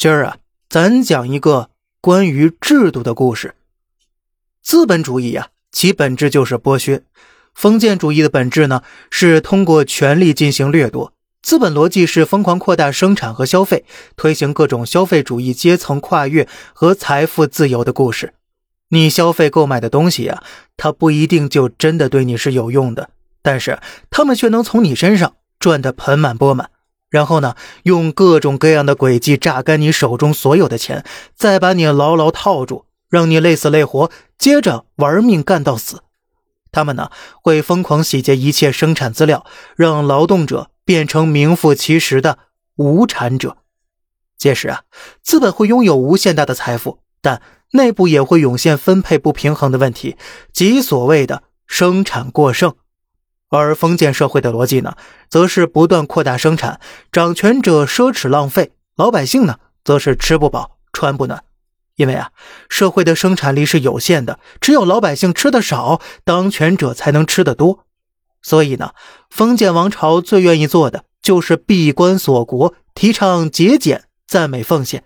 今儿啊，咱讲一个关于制度的故事。资本主义呀，其本质就是剥削；封建主义的本质呢，是通过权力进行掠夺。资本逻辑是疯狂扩大生产和消费，推行各种消费主义、阶层跨越和财富自由的故事。你消费购买的东西呀，它不一定就真的对你是有用的，但是他们却能从你身上赚得盆满钵满。然后呢，用各种各样的诡计榨干你手中所有的钱，再把你牢牢套住，让你累死累活，接着玩命干到死。他们呢，会疯狂洗劫一切生产资料，让劳动者变成名副其实的无产者。届时啊，资本会拥有无限大的财富，但内部也会涌现分配不平衡的问题，即所谓的生产过剩。而封建社会的逻辑呢，则是不断扩大生产，掌权者奢侈浪费，老百姓呢，则是吃不饱穿不暖。因为啊，社会的生产力是有限的，只有老百姓吃的少，当权者才能吃得多。所以呢，封建王朝最愿意做的就是闭关锁国，提倡节俭，赞美奉献，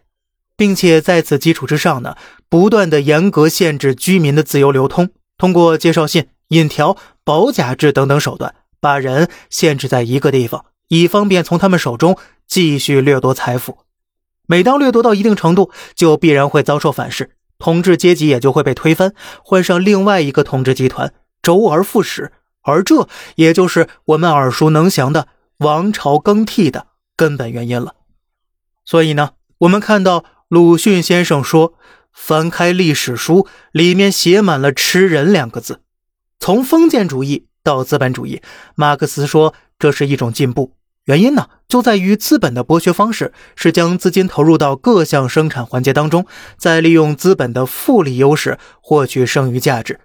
并且在此基础之上呢，不断的严格限制居民的自由流通，通过介绍信。引条、保甲制等等手段，把人限制在一个地方，以方便从他们手中继续掠夺财富。每当掠夺到一定程度，就必然会遭受反噬，统治阶级也就会被推翻，换上另外一个统治集团，周而复始。而这也就是我们耳熟能详的王朝更替的根本原因了。所以呢，我们看到鲁迅先生说：“翻开历史书，里面写满了‘吃人’两个字。”从封建主义到资本主义，马克思说这是一种进步。原因呢，就在于资本的剥削方式是将资金投入到各项生产环节当中，再利用资本的复利优势获取剩余价值。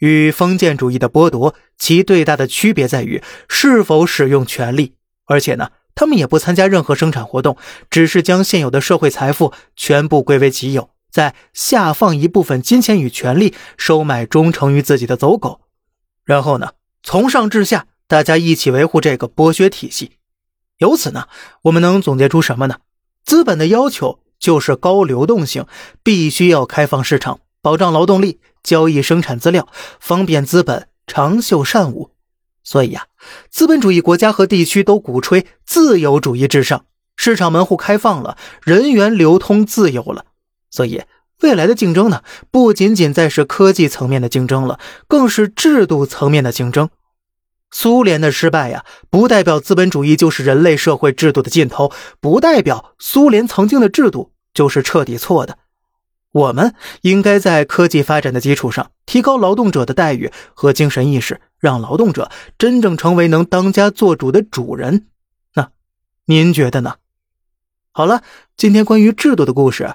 与封建主义的剥夺，其最大的区别在于是否使用权力，而且呢，他们也不参加任何生产活动，只是将现有的社会财富全部归为己有。再下放一部分金钱与权力，收买忠诚于自己的走狗，然后呢，从上至下，大家一起维护这个剥削体系。由此呢，我们能总结出什么呢？资本的要求就是高流动性，必须要开放市场，保障劳动力，交易生产资料，方便资本长袖善舞。所以呀，资本主义国家和地区都鼓吹自由主义至上，市场门户开放了，人员流通自由了。所以，未来的竞争呢，不仅仅在是科技层面的竞争了，更是制度层面的竞争。苏联的失败呀，不代表资本主义就是人类社会制度的尽头，不代表苏联曾经的制度就是彻底错的。我们应该在科技发展的基础上，提高劳动者的待遇和精神意识，让劳动者真正成为能当家做主的主人。那，您觉得呢？好了，今天关于制度的故事。